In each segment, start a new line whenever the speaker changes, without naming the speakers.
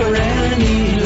No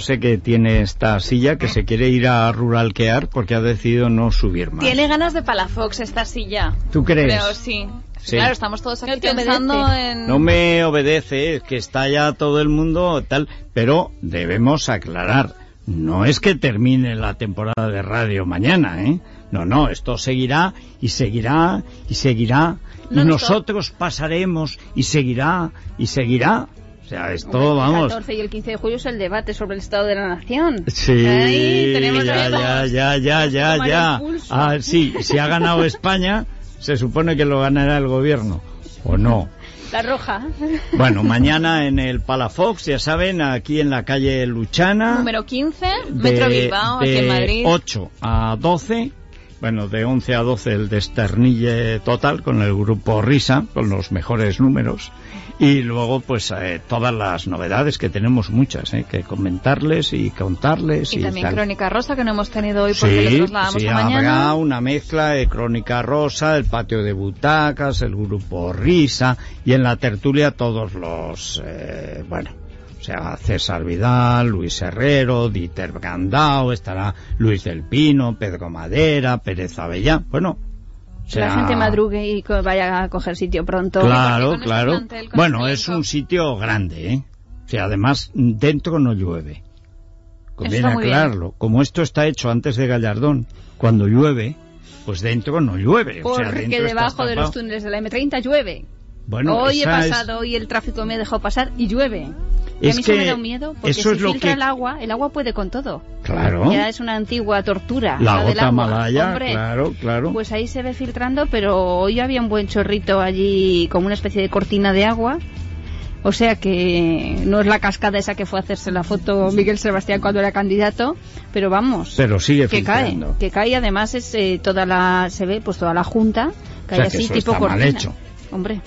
sé qué tiene esta silla, que se quiere ir a ruralquear porque ha decidido no subir más.
Tiene ganas de palafox esta silla.
¿Tú crees?
Creo, sí.
Sí.
Claro, estamos todos aquí
No te
pensando
obedece.
en...
No me obedece, es que está ya todo el mundo tal, pero debemos aclarar, no es que termine la temporada de radio mañana, ¿eh? No, no, esto seguirá y seguirá y seguirá y nosotros pasaremos y seguirá y seguirá. O sea, esto,
El
vamos...
14 y el 15 de julio es el debate sobre el estado de la nación.
Sí,
Ahí tenemos
ya, ya, ya, ya, ya, ya.
el.
Ah, sí, si ha ganado España, se supone que lo ganará el gobierno, ¿o no?
La roja.
Bueno, mañana en el Palafox, ya saben, aquí en la calle Luchana.
Número 15,
de,
Metro Bilbao, aquí en
de
Madrid.
8 a 12, bueno, de 11 a 12 el desternille total con el grupo Risa, con los mejores números. Y luego, pues, eh, todas las novedades, que tenemos muchas, eh, que comentarles y contarles.
Y también
tal.
Crónica Rosa, que no hemos tenido hoy porque
Sí,
trasladamos
sí,
a mañana.
habrá una mezcla de Crónica Rosa, el patio de butacas, el grupo Risa y en la tertulia todos los, eh, bueno, o sea, César Vidal, Luis Herrero, Dieter Gandao, estará Luis del Pino, Pedro Madera, Pérez Avellán, bueno, o sea,
la gente madrugue y vaya a coger sitio pronto.
Claro,
este
claro.
plantel,
Bueno,
este
es un sitio grande, ¿eh? O sea, además, dentro no llueve. Conviene
bien.
aclararlo. Como esto está hecho antes de Gallardón, cuando llueve, pues dentro no llueve. o sea,
Porque
dentro está
debajo de los túneles de la M30 llueve.
Bueno,
hoy he
esa es-
pasado, hoy el tráfico me ha dejado pasar y llueve.
Es
a mí eso
que
me da un miedo, porque
eso
si
es lo
filtra
que-
el agua, el agua puede con todo.
Claro.
Ya es una antigua tortura.
La
del
gota malaya, claro, claro.
Pues ahí se ve filtrando, pero hoy había un buen chorrito allí, como una especie de cortina de agua. O sea que no es la cascada esa que fue a hacerse la foto Miguel Sebastián cuando era candidato, pero vamos,
Pero sigue
que cae,
filtrando.
que cae además es eh, toda la, se ve pues toda la junta, cae
sea, que
así
eso
tipo
está mal
cortina.
hecho.
Hombre,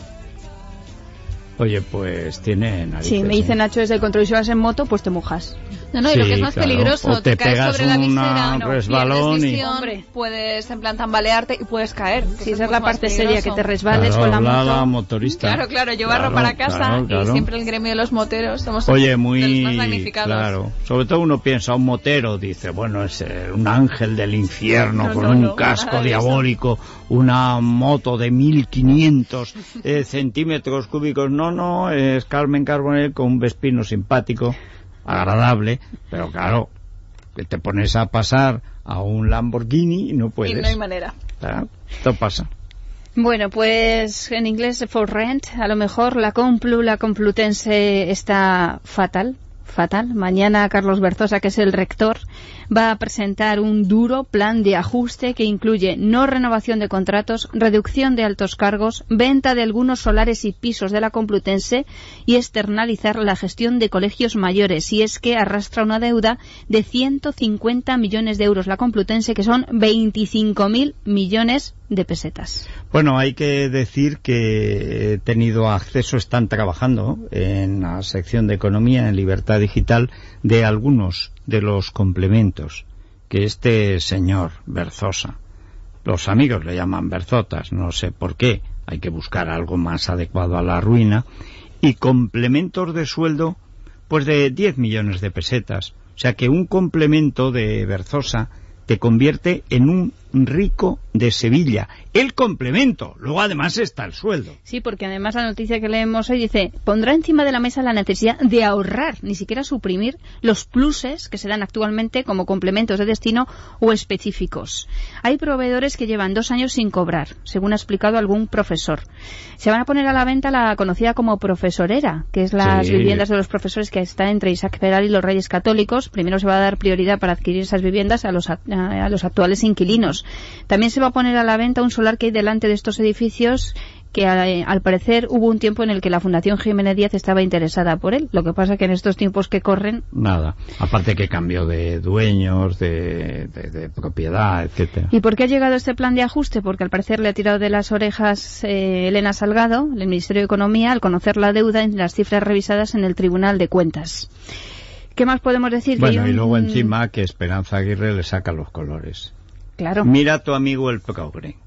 Oye, pues tiene narices.
si me dice
¿eh?
Nacho desde el control y si vas en moto, pues te mojas.
No, no, y lo
Sí,
que es más
claro.
peligroso,
O te
caes
pegas
sobre la
una
visera, no,
resbalón y-
visión,
Hombre.
puedes en plan tambalearte y puedes caer.
esa es la parte seria, que te resbales
Claro,
con la moto.
la motorista.
Claro, claro, yo barro
Claro,
para casa
claro, claro.
y siempre el gremio de los moteros somos
Oye,
de
muy
los más magnificados.
claro. Sobre todo uno piensa un motero, dice, bueno, es eh, un ángel del infierno
No,
con
no,
un
no,
casco diabólico, una moto de 1500 eh, centímetros cúbicos. No, no, es Carmen Carbonell con un vespino simpático, agradable, pero claro, que te pones a pasar a un Lamborghini y no
Y
puedes.
no hay manera.
Claro, esto pasa.
Bueno, pues en inglés for rent, a lo mejor la Complu, la Complutense está fatal, fatal. Mañana Carlos Berzosa, que es el rector, va a presentar un duro plan de ajuste que incluye no renovación de contratos, reducción de altos cargos, venta de algunos solares y pisos de la Complutense y externalizar la gestión de colegios mayores. Y es que arrastra una deuda de 150 millones de euros la Complutense, que son 25.000 millones de pesetas.
Bueno, hay que decir que he tenido acceso, están trabajando en la sección de Economía en Libertad Digital de algunos de los complementos que este señor Berzosa, los amigos le llaman Berzotas, no sé por qué, hay que buscar algo más adecuado a la ruina, y complementos de sueldo Pues de 10 millones de pesetas. O sea que un complemento de Berzosa te convierte en un rico de Sevilla. El complemento. Luego además está el sueldo.
Sí, porque además la noticia que leemos hoy dice, pondrá encima de la mesa la necesidad de ahorrar, ni siquiera suprimir los pluses que se dan actualmente como complementos de destino o específicos. Hay proveedores que llevan dos años sin cobrar, según ha explicado algún profesor. Se van a poner a la venta la conocida como profesorera, que es las
Sí.
viviendas de los profesores que están entre Isaac Peral y los Reyes Católicos. Primero se va a dar prioridad para adquirir esas viviendas a los, a, a los actuales inquilinos. También se va a poner a la venta un solar que hay delante de estos edificios que al parecer hubo un tiempo en el que la Fundación Jiménez Díaz estaba interesada por él. Lo que pasa que en estos tiempos que corren
Nada. Aparte que cambio de dueños, de, de- de propiedad, etcétera.
¿Y por qué ha llegado este plan de ajuste? Porque al parecer le ha tirado de las orejas eh, Elena Salgado, el Ministerio de Economía, al conocer la deuda en las cifras revisadas en el Tribunal de Cuentas. ¿Qué más podemos decir?
Bueno, y luego encima que Esperanza Aguirre le saca los colores.
Claro.
Mira a tu amigo el progre.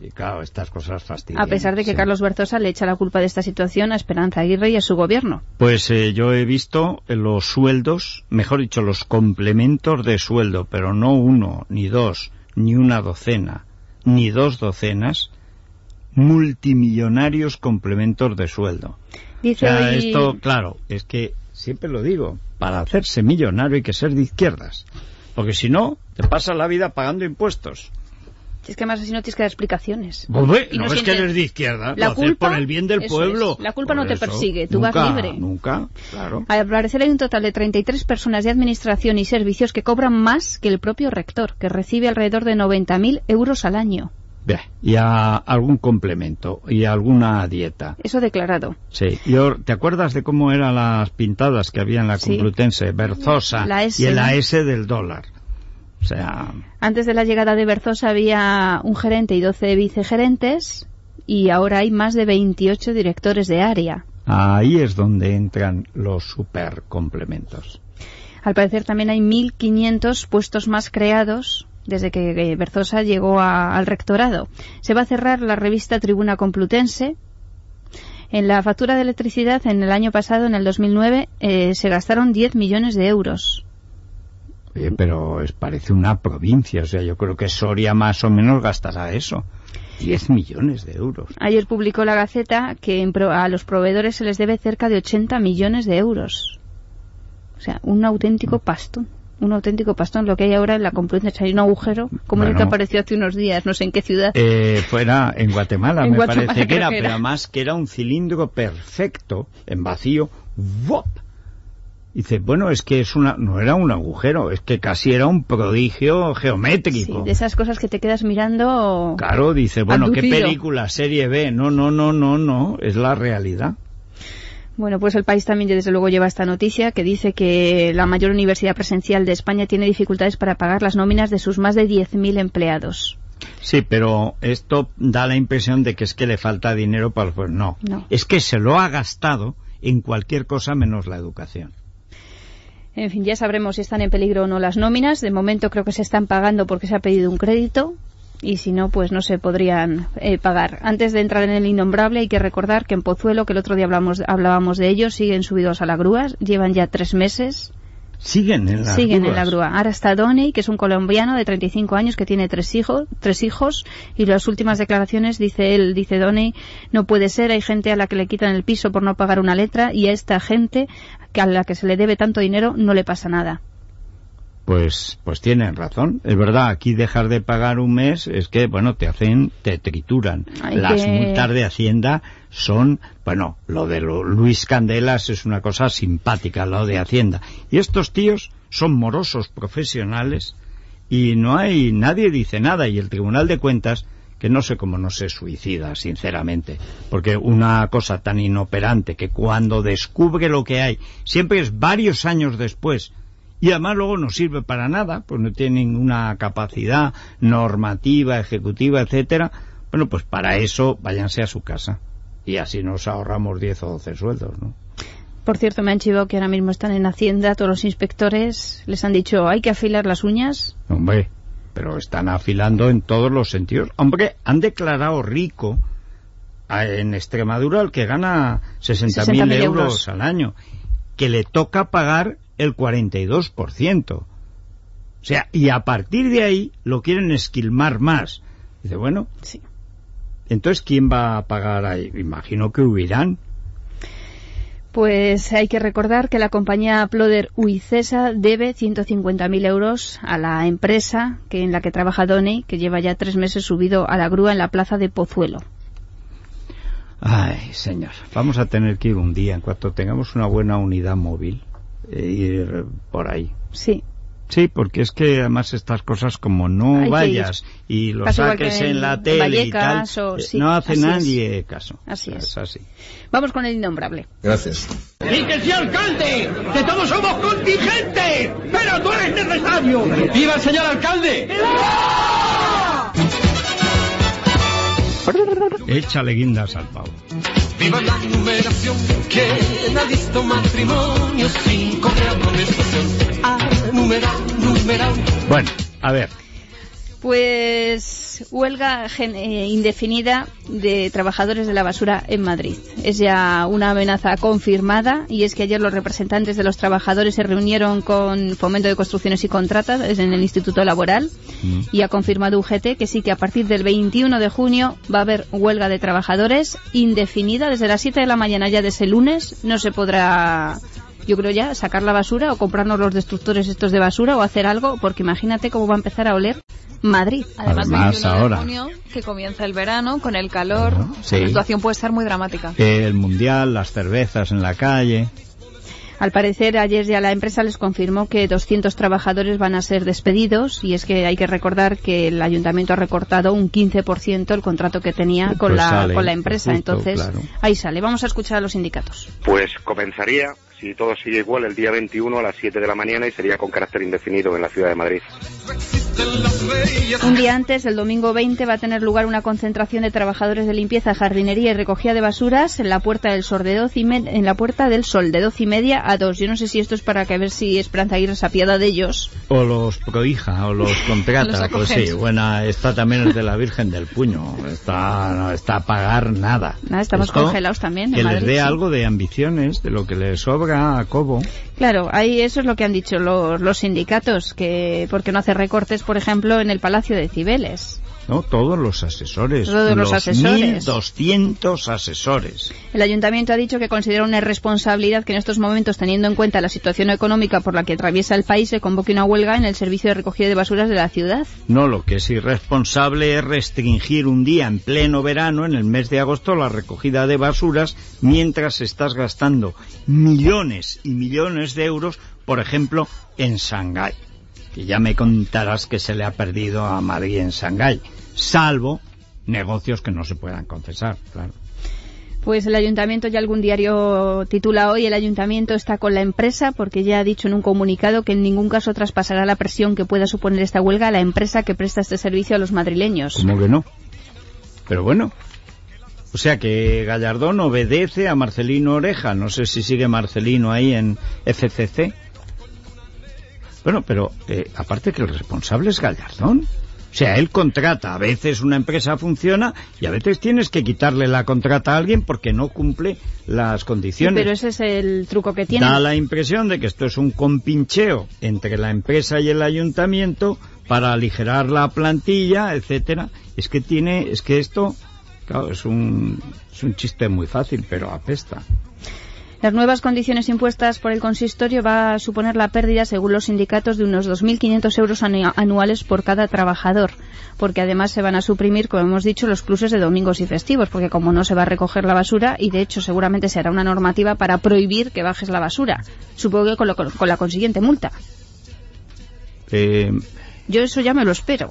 Y claro, estas cosas fastidian.
A pesar de que
sí.
Carlos Berzosa le echa la culpa de esta situación a Esperanza Aguirre y a su gobierno.
Pues eh, yo he visto los sueldos, mejor dicho, los complementos de sueldo, pero no uno, ni dos, ni una docena, ni dos docenas, multimillonarios complementos de sueldo. O
Dice
sea,
hoy-
esto, claro, es que siempre lo digo, para hacerse millonario hay que ser de izquierdas, porque si no, te pasas la vida pagando impuestos.
Es que más así no tienes que dar explicaciones.
Pues,
Y
no,
no
es que eres de izquierda,
La
lo
culpa-
por el bien del pueblo.
es, la culpa
Por
no te
eso,
persigue, tú vas
nunca,
libre.
Nunca, claro.
Al parecer hay un total de 33 personas de administración y servicios que cobran más que el propio rector, que recibe alrededor de 90.000 euros al año.
Bien, y a algún complemento y alguna dieta.
Eso declarado.
Sí. Yo, ¿Te acuerdas de cómo eran las pintadas que había en la
Sí.
Complutense? Berzosa
La S,
y el. AS del dólar. O sea,
Antes de la llegada de Berzosa había un gerente y 12 vicegerentes y ahora hay más de 28 directores de área.
ahí es donde entran los super complementos.
Al parecer también hay 1.500 puestos más creados desde que eh, Berzosa llegó a- al rectorado. Se va a cerrar la revista Tribuna Complutense. En la factura de electricidad en el año pasado, en el 2009, eh, se gastaron 10 millones de euros.
Oye, pero es, parece una provincia, o sea, yo creo que Soria más o menos gastará eso. 10 millones de euros.
Ayer publicó la Gaceta que en pro- a los proveedores se les debe cerca de 80 millones de euros. O sea, un auténtico pastón. Un auténtico pastón. Lo que hay ahora en la Complutense hay un agujero, como el
Bueno.
que apareció hace unos días, no sé en qué ciudad.
Eh, fuera en Guatemala,
En
me
Guatemala
parece que era,
que
pero además que era un cilindro perfecto, en vacío, ¡vop! Dice, bueno, es que es una, no era un agujero, es que casi era un prodigio
Sí,
geométrico.
de esas cosas que te quedas mirando.
Claro, dice, bueno, ¿qué película? Serie B. No, no, no, no, no, es la realidad.
Bueno, pues el país también desde luego lleva esta noticia que dice que la mayor universidad presencial de España tiene dificultades para pagar las nóminas de sus más de 10.000 empleados.
Sí, pero esto da la impresión de que es que le falta dinero para... Pues no,
No.
es que se lo ha gastado en cualquier cosa menos la educación.
En fin, ya sabremos si están en peligro o no las nóminas. De momento creo que se están pagando porque se ha pedido un crédito y si no, pues no se podrían eh, pagar. Antes de entrar en el innombrable hay que recordar que en Pozuelo, que el otro día hablamos, hablábamos de ellos, siguen subidos a la grúa, llevan ya tres meses,
Siguen en las
siguen en la grúa. Ahora está Donny, que es un colombiano de 35 años que tiene tres hijos, tres hijos y las últimas declaraciones dice él, dice Donny, no puede ser, hay gente a la que le quitan el piso por no pagar una letra y a esta gente que a la que se le debe tanto dinero no le pasa nada.
Pues, pues tienen razón. Es verdad, aquí dejar de pagar un mes es que, bueno, te hacen, te trituran. Las
que-
multas de Hacienda son, bueno, lo de lo- Luis Candelas es una cosa simpática, lo de Hacienda. Y estos tíos son morosos profesionales y no hay, nadie dice nada y el Tribunal de Cuentas que no sé cómo no se suicida, sinceramente, porque una cosa tan inoperante que cuando descubre lo que hay, siempre es varios años después, y además luego no sirve para nada, pues no tiene ninguna capacidad normativa, ejecutiva, etcétera. Bueno, pues para eso váyanse a su casa y así nos ahorramos 10 o 12 sueldos, ¿no?
Por cierto, me han chivado que ahora mismo están en Hacienda, todos los inspectores les han dicho, hay que afilar las uñas.
Hombre, pero están afilando en todos los sentidos. Hombre, han declarado rico en Extremadura el que gana 60.000
60.000
euros
euros.
al año. que le toca pagar el 42%. O sea, y a partir de ahí lo quieren esquilmar más. Dice, bueno,
Sí.
entonces ¿quién va a pagar ahí? Imagino que huirán.
Pues hay que recordar que la compañía Ploder Uicesa debe 150.000 euros a la empresa que en la que trabaja Donny, que lleva ya tres meses subido a la grúa en la plaza de Pozuelo.
Ay, señor, vamos a tener que ir un día, en cuanto tengamos una buena unidad móvil, ir por ahí.
Sí.
Sí, porque es que además estas cosas como no
Hay
vayas y lo
igual
saques
que
en
en
la tele y tal,
Vallecas o-
eh,
sí,
no hace
así es.
nadie caso.
Así es.
es así.
Vamos con el innombrable.
Gracias.
¡Y que sea alcalde! ¡Que todos somos contingentes! ¡Pero tú eres necesario! ¡Viva el señor alcalde!
Échale guindas al pavo.
Viva la numeración, ¿quién ha visto matrimonio sin correr amonestación? Ah, numeral, numeral.
Bueno, a ver,
Pues huelga eh, indefinida de trabajadores de la basura en Madrid. Es ya una amenaza confirmada y es que ayer los representantes de los trabajadores se reunieron con Fomento de Construcciones y Contratas en el Instituto Laboral y ha confirmado UGT que sí que a partir del 21 de junio va a haber huelga de trabajadores indefinida desde las 7 de la mañana ya de ese lunes no se podrá yo creo ya sacar la basura o comprarnos los destructores estos de basura o hacer algo porque imagínate cómo va a empezar a oler Madrid.
Además,
Además,
21
ahora.
de junio, que comienza el verano, con el calor,
sí.
la situación puede estar muy dramática.
el mundial, las cervezas en la calle.
Al parecer, ayer ya la empresa les confirmó que 200 trabajadores van a ser despedidos y es que hay que recordar que el ayuntamiento ha recortado un 15% el contrato que tenía
Pues
con, la,
sale,
con la empresa.
justo,
Entonces,
claro.
ahí sale. Vamos a escuchar a los sindicatos.
Pues comenzaría, si todo sigue igual, el día 21 a las 7 de la mañana y sería con carácter indefinido en la ciudad de Madrid.
Un día antes, el domingo 20, va a tener lugar una concentración de trabajadores de limpieza, jardinería y recogida de basuras en la puerta del Sol de 12 y en la puerta del Sol de 12 y media a 2. Yo no sé si esto es para que a ver si Esperanza Aguirre se apiada de ellos.
O los prohija, o los contrata.
Los
pues sí, buena, esta también es de la Virgen del Puño. Está, no está a pagar nada.
Nada, estamos
Esto,
congelados también
Que les dé
sí.
algo de ambiciones, de lo que les sobra a Cobo.
Claro, ahí eso es lo que han dicho los, los sindicatos, que porque no hace recortes, por ejemplo, en el Palacio de Cibeles.
¿no? Todos los asesores.
Todos los asesores.
1.200 asesores.
El ayuntamiento ha dicho que considera una irresponsabilidad que en estos momentos, teniendo en cuenta la situación económica por la que atraviesa el país, se convoque una huelga en el servicio de recogida de basuras de la ciudad.
No, lo que es irresponsable es restringir un día en pleno verano, en el mes de agosto, la recogida de basuras, mientras estás gastando millones y millones de euros, por ejemplo, en Shanghái. Que ya me contarás que se le ha perdido a Madrid en Shanghái, salvo negocios que no se puedan confesar, claro.
Pues el ayuntamiento, ya algún diario titula hoy, el ayuntamiento está con la empresa porque ya ha dicho en un comunicado que en ningún caso traspasará la presión que pueda suponer esta huelga a la empresa que presta este servicio a los madrileños.
¿Cómo que no? Pero bueno. O sea que Gallardón obedece a Marcelino Oreja. No sé si sigue Marcelino ahí en FCC. Bueno, pero eh, aparte que el responsable es Gallardón. O sea, él contrata. A veces una empresa funciona y a veces tienes que quitarle la contrata a alguien porque no cumple las
Sí,
condiciones.
pero ese es el truco que tiene.
Da la impresión de que esto es un compincheo entre la empresa y el ayuntamiento para aligerar la plantilla, etcétera. Es que tiene, es que esto, claro, es un, es un chiste muy fácil, pero apesta.
Las nuevas condiciones impuestas por el consistorio va a suponer la pérdida, según los sindicatos, de unos 2.500 euros anu- anuales por cada trabajador, porque además se van a suprimir, como hemos dicho, los pluses de domingos y festivos, porque como no se va a recoger la basura, y de hecho seguramente se hará una normativa para prohibir que bajes la basura, supongo que con, lo- con la consiguiente multa.
Eh,
Yo eso ya me lo espero.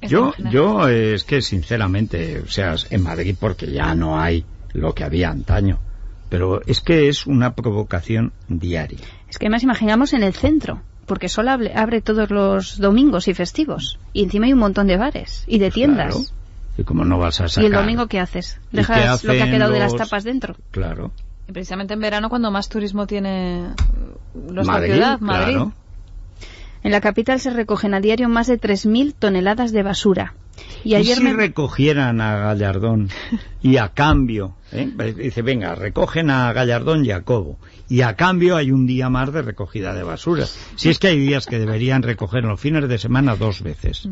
Es
yo, yo eh, es que sinceramente, o sea, en Madrid porque ya no hay lo que había antaño, pero es que es una provocación diaria.
Es que además imaginamos en el centro, porque solo abre, abre todos los domingos y festivos, y encima hay un montón de bares y de tiendas.
Claro. ¿Y cómo no vas a sacar?
¿Y el domingo qué haces?
¿Y
¿Dejas
qué
lo que ha quedado de las tapas dentro?
Claro.
Y precisamente en verano, cuando más turismo tiene nuestra
Madrid,
ciudad, Madrid.
claro.
En la capital se recogen a diario más de 3.000 toneladas de basura. Y ayer
si
me...
recogieran a Gallardón y a cambio, ¿eh? dice, venga, recogen a Gallardón y a Cobo, y a cambio hay un día más de recogida de basura. Si es que hay días que deberían recoger los fines de semana dos veces,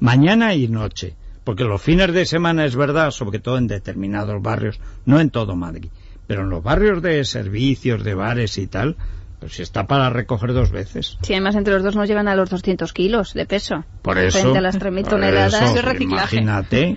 mañana y noche, porque los fines de semana es verdad, sobre todo en determinados barrios, no en todo Madrid, pero en los barrios de servicios, de bares y tal, pues si está para recoger dos veces.
Sí, además entre los dos nos llevan a los 200 kilos de peso.
Por eso,
Frente a las 3.000
por
toneladas.
eso,
reciclaje.
Imagínate.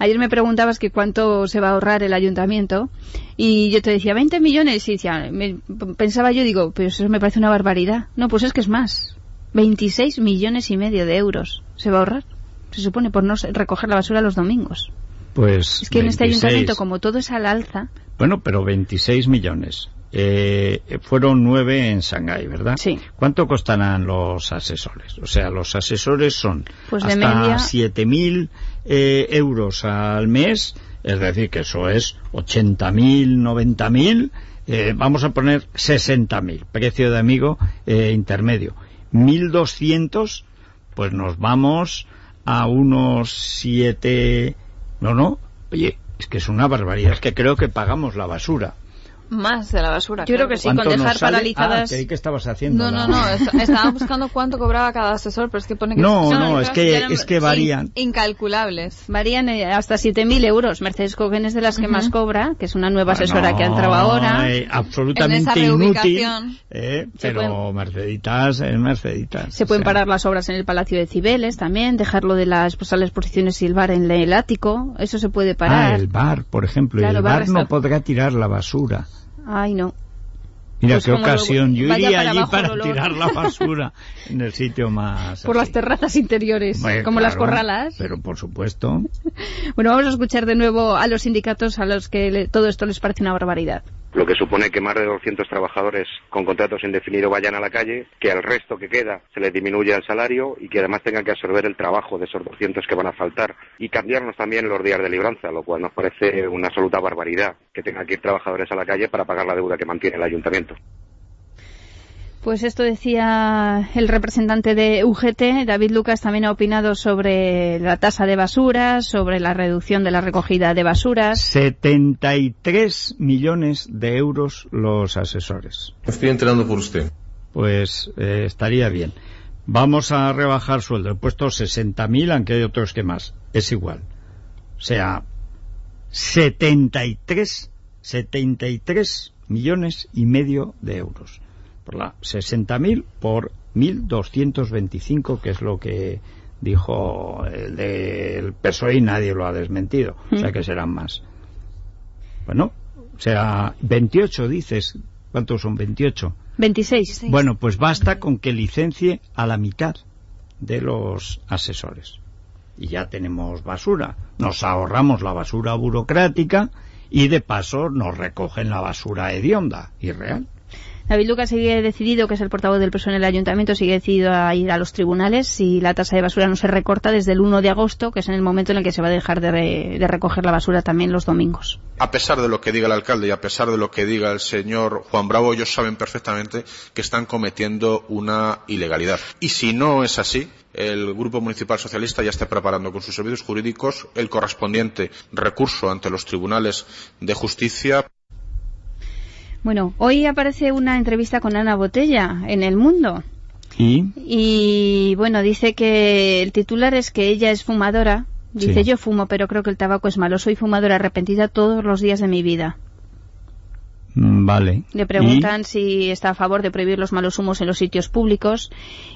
Ayer me preguntabas que cuánto se va a ahorrar el ayuntamiento y yo te decía 20 millones y decía, me- pensaba yo, digo, pero eso me parece una barbaridad. No, pues es que es más. 26 millones y medio de euros se va a ahorrar. Se supone por no recoger la basura los domingos.
Pues
Es que en este
26.
ayuntamiento, como todo es al alza,
Bueno, pero 26 millones. Eh, fueron nueve en Shanghái, ¿verdad?
Sí.
¿Cuánto costarán los asesores? O sea, los asesores son
Pues
hasta
media-
7.000 eh, euros al mes, es decir, que eso es 80.000, 90.000, eh, vamos a poner 60.000, precio de amigo eh, intermedio. 1.200, pues nos vamos a unos 7... No, no, oye, es que es una barbaridad, es que creo que pagamos la basura.
Más de la basura.
Yo creo que sí, con
¿Cuánto nos
dejar
sale?
paralizadas-
Ah, creí que estabas haciendo.
No, no,
la-
no. est- Estaba buscando cuánto cobraba cada asesor, pero es que pone que...
No,
son
no, es que-
eran
es que varían.
in- incalculables.
varían eh, hasta 7.000 euros. Mercedes Cogen es de las que
Ujú.
más cobra, que es una nueva
Bueno,
asesora que ha entrado ahora.
eh, absolutamente
En esa
inútil.
reubicación.
eh,
Se
pero Merceditas es Merceditas.
Se pueden
o sea,
parar las obras en el Palacio de Cibeles también, dejarlo de las, pues, a las exposiciones y el bar en el ático, eso se puede
Ah,
parar.
el bar, por ejemplo. y
Claro,
el
bar
bar no podrá tirar la basura.
Ay, no.
Mira
Pues
qué ocasión. Yo iría
para
allí
abajo
para tirar la basura en el sitio más.
Por las
así.
terrazas interiores,
Bueno,
como las
claro,
corralas.
Pero por supuesto.
Bueno, vamos a escuchar de nuevo a los sindicatos a los que le- todo esto les parece una barbaridad.
Lo que supone que más de 200 trabajadores con contratos indefinidos vayan a la calle, que al resto que queda se les disminuya el salario y que además tengan que absorber el trabajo de esos 200 que van a faltar y cambiarnos también los días de libranza, lo cual nos parece una absoluta barbaridad que tengan que ir trabajadores a la calle para pagar la deuda que mantiene el ayuntamiento.
Pues esto decía el representante de UGT. David Lucas también ha opinado sobre la tasa de basuras, sobre la reducción de la recogida de basuras.
73 millones de euros los asesores.
Me estoy enterando por usted.
Pues eh, estaría bien. Vamos a rebajar sueldo. He puesto 60.000, aunque hay otros que más. Es igual. O sea, 73, 73 millones y medio de euros. Por la 60.000 por 1.225, que es lo que dijo el del PSOE y nadie lo ha desmentido. O sea que serán más. Bueno, o sea, 28 dices. ¿Cuántos son 28?
26.
Bueno, pues basta con que licencie a la mitad de los asesores. Y ya tenemos basura. Nos ahorramos la basura burocrática y de paso nos recogen la basura hedionda y real.
David Lucas sigue decidido, que es el portavoz del PSOE en el ayuntamiento, sigue decidido a ir a los tribunales si la tasa de basura no se recorta desde el 1 de agosto, que es en el momento en el que se va a dejar de, de recoger la basura también los domingos.
A pesar de lo que diga el alcalde y a pesar de lo que diga el señor Juan Bravo, ellos saben perfectamente que están cometiendo una ilegalidad. Y si no es así, el Grupo Municipal Socialista ya está preparando con sus servicios jurídicos el correspondiente recurso ante los tribunales de justicia
Bueno, hoy aparece una entrevista con Ana Botella en El Mundo.
Y
Y bueno, dice que el titular es que ella es fumadora. Dice,
Sí.
yo fumo, pero creo que el tabaco es malo. Soy fumadora arrepentida todos los días de mi vida.
mm, vale.
Le preguntan si está a favor de prohibir los malos humos en los sitios públicos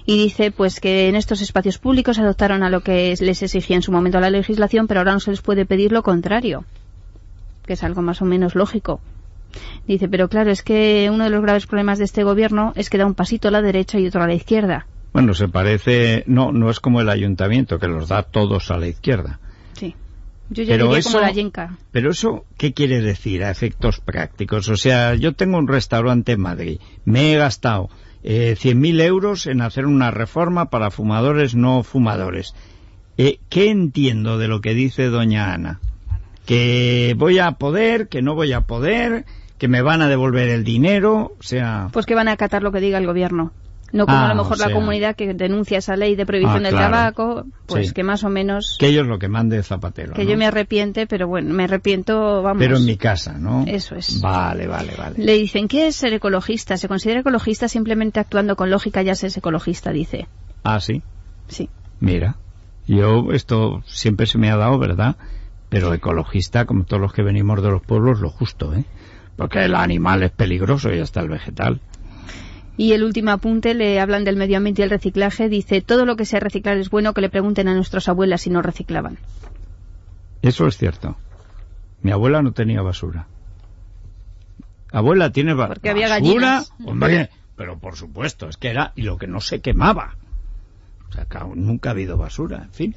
y dice pues que en estos espacios públicos adoptaron a lo que les exigía en su momento la legislación, pero ahora no se les puede pedir lo contrario, que es algo más o menos lógico. Dice, pero claro, es que uno de los graves problemas de este gobierno es que da un pasito a la derecha y otro a la izquierda.
bueno, se parece, no, no es como el ayuntamiento que los da todos a la izquierda.
Sí. Yo ya
Pero
diría
eso-
como la yenca.
Pero eso, ¿qué quiere decir a efectos prácticos? O sea, yo tengo un restaurante en Madrid, me he gastado eh, 100.000 euros en hacer una reforma para fumadores no fumadores. Eh, ¿Qué entiendo de lo que dice doña Ana? Que voy a poder, que no voy a poder, que me van a devolver el dinero, o sea...
Pues que van a acatar lo que diga el gobierno. No como
Ah,
a lo mejor
o
la comunidad que denuncia esa ley de prohibición
Ah,
del
claro.
tabaco, pues
Sí.
que más o menos...
Que ellos lo que mande Zapatero.
que
¿no?
yo me arrepiente, pero bueno, me arrepiento, vamos...
Pero en mi casa, ¿no?
Eso es.
Vale, vale, vale.
Le dicen, ¿qué es ser ecologista? Se considera ecologista simplemente actuando con lógica, ya se es ecologista, dice.
Ah, sí.
Sí.
Mira, yo esto siempre se me ha dado, ¿verdad? Pero ecologista, como todos los que venimos de los pueblos, lo justo, ¿eh? Porque el animal es peligroso y hasta el vegetal.
Y el último apunte, le hablan del medio ambiente y el reciclaje, dice, todo lo que sea reciclar es bueno, que le pregunten a nuestras abuelas si no reciclaban.
Eso es cierto. Mi abuela no tenía basura. Abuela tiene ba-
Porque había
basura,
gallinas.
hombre, pero por supuesto, es que era y lo que no se quemaba. O sea, nunca ha habido basura, en fin.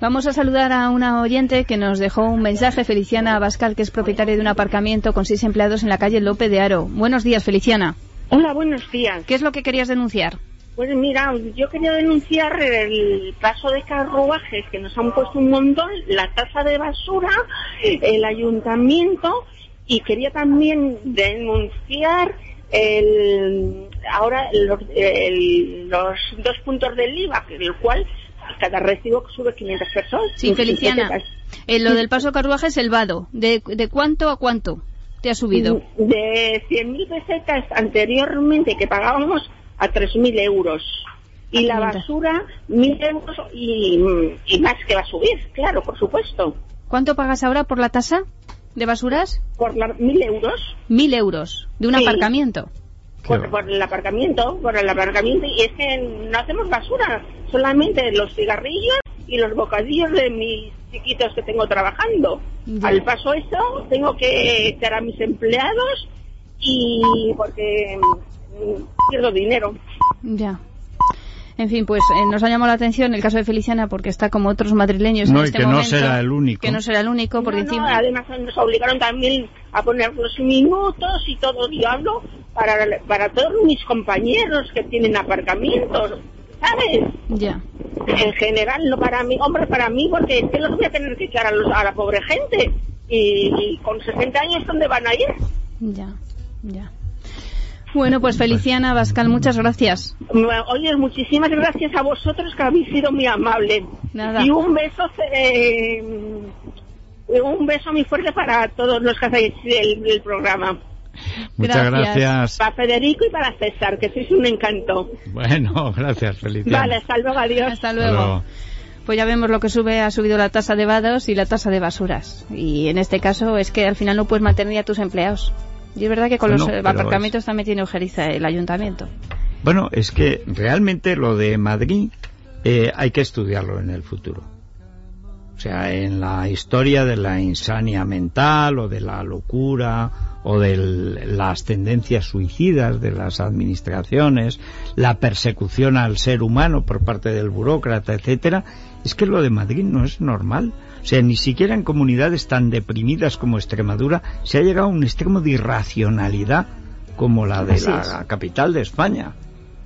Vamos a saludar a una oyente que nos dejó un mensaje, Feliciana Abascal, que es propietaria de un aparcamiento con seis empleados en la calle Lope de Aro. Buenos días, Feliciana.
Hola, buenos días.
¿Qué es lo que querías denunciar?
Pues mira, yo quería denunciar el paso de carruajes que nos han puesto un montón, la tasa de basura, el ayuntamiento y quería también denunciar el, ahora los, el- los dos puntos del IVA, el cual cada recibo sube 500 pesos.
Sí, Feliciana. Eh, lo del paso carruaje es el vado. ¿De, ¿De cuánto a cuánto te ha subido?
De 100.000 pesetas anteriormente que pagábamos a 3.000 euros. Y la
500.
basura, 1.000 euros y, y más que va a subir, claro, por supuesto.
¿Cuánto pagas ahora por la tasa de basuras?
Por la, 1.000 euros,
Mil euros de un
Sí.
aparcamiento.
Por, por el aparcamiento, por el aparcamiento. Y es que no hacemos basura, solamente los cigarrillos y los bocadillos de mis chiquitos que tengo trabajando. Al paso eso, tengo que echar a mis empleados y porque mm, pierdo dinero.
Ya. En fin, pues eh, nos ha llamado la atención el caso de Feliciana porque está como otros madrileños
No,
en
y
este
que no
momento.
será el único.
Que no será el único porque
No, no,
encima...
además nos obligaron también a poner los minutos y todo. Yo hablo para, para todos mis compañeros que tienen aparcamientos, ¿sabes?
Ya.
En general, no para mí, hombre, para mí, porque es que los voy a tener que echar a, los- a la pobre gente. Y, y con 60 años, ¿dónde van a ir?
Ya, ya. Bueno, pues Feliciana Bascal, muchas gracias.
Oye, muchísimas gracias a vosotros que habéis sido muy amables.
Nada.
Y un beso, eh, un beso muy fuerte para todos los que hacéis el, el programa.
Muchas
Gracias.
gracias.
Para Federico y para César, que sois un encanto.
Bueno, gracias, Feliciana.
Vale, hasta luego, adiós.
Hasta luego. Pues ya vemos lo que sube, ha subido la tasa de vados y la tasa de basuras. Y en este caso es que al final no puedes mantener a tus empleados. Y es verdad que con los eh, aparcamientos también tiene ojeriza el ayuntamiento.
Bueno, es que realmente lo de Madrid eh, hay que estudiarlo en el futuro. O sea, en la historia de la insania mental o de la locura o de las tendencias suicidas de las administraciones, la persecución al ser humano por parte del burócrata, etcétera, es que lo de Madrid no es normal. O sea, ni siquiera en comunidades tan deprimidas como Extremadura se ha llegado a un extremo de irracionalidad como la de
Así
la
es.
capital de España.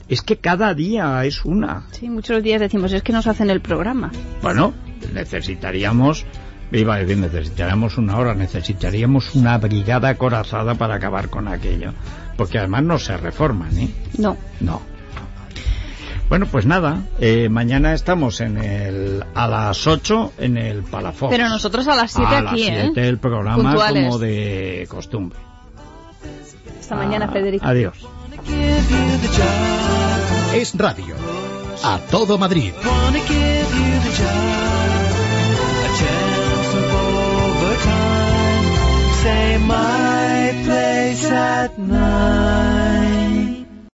Es que cada día es una.
Sí, muchos días decimos, es que nos hacen el programa.
Bueno, necesitaríamos, iba a decir, necesitaríamos una hora, necesitaríamos una brigada acorazada para acabar con aquello. Porque además no se reforman, ¿eh?
No.
No. Bueno, pues nada, eh, mañana estamos en el, a las 8 en el Palafox.
Pero nosotros a las 7
a
aquí,
las
¿eh?
7 el programa
Puntuales.
como de costumbre.
Hasta mañana,
Ah,
Federico.
Adiós.
Es radio. A todo Madrid.
Say my place at night.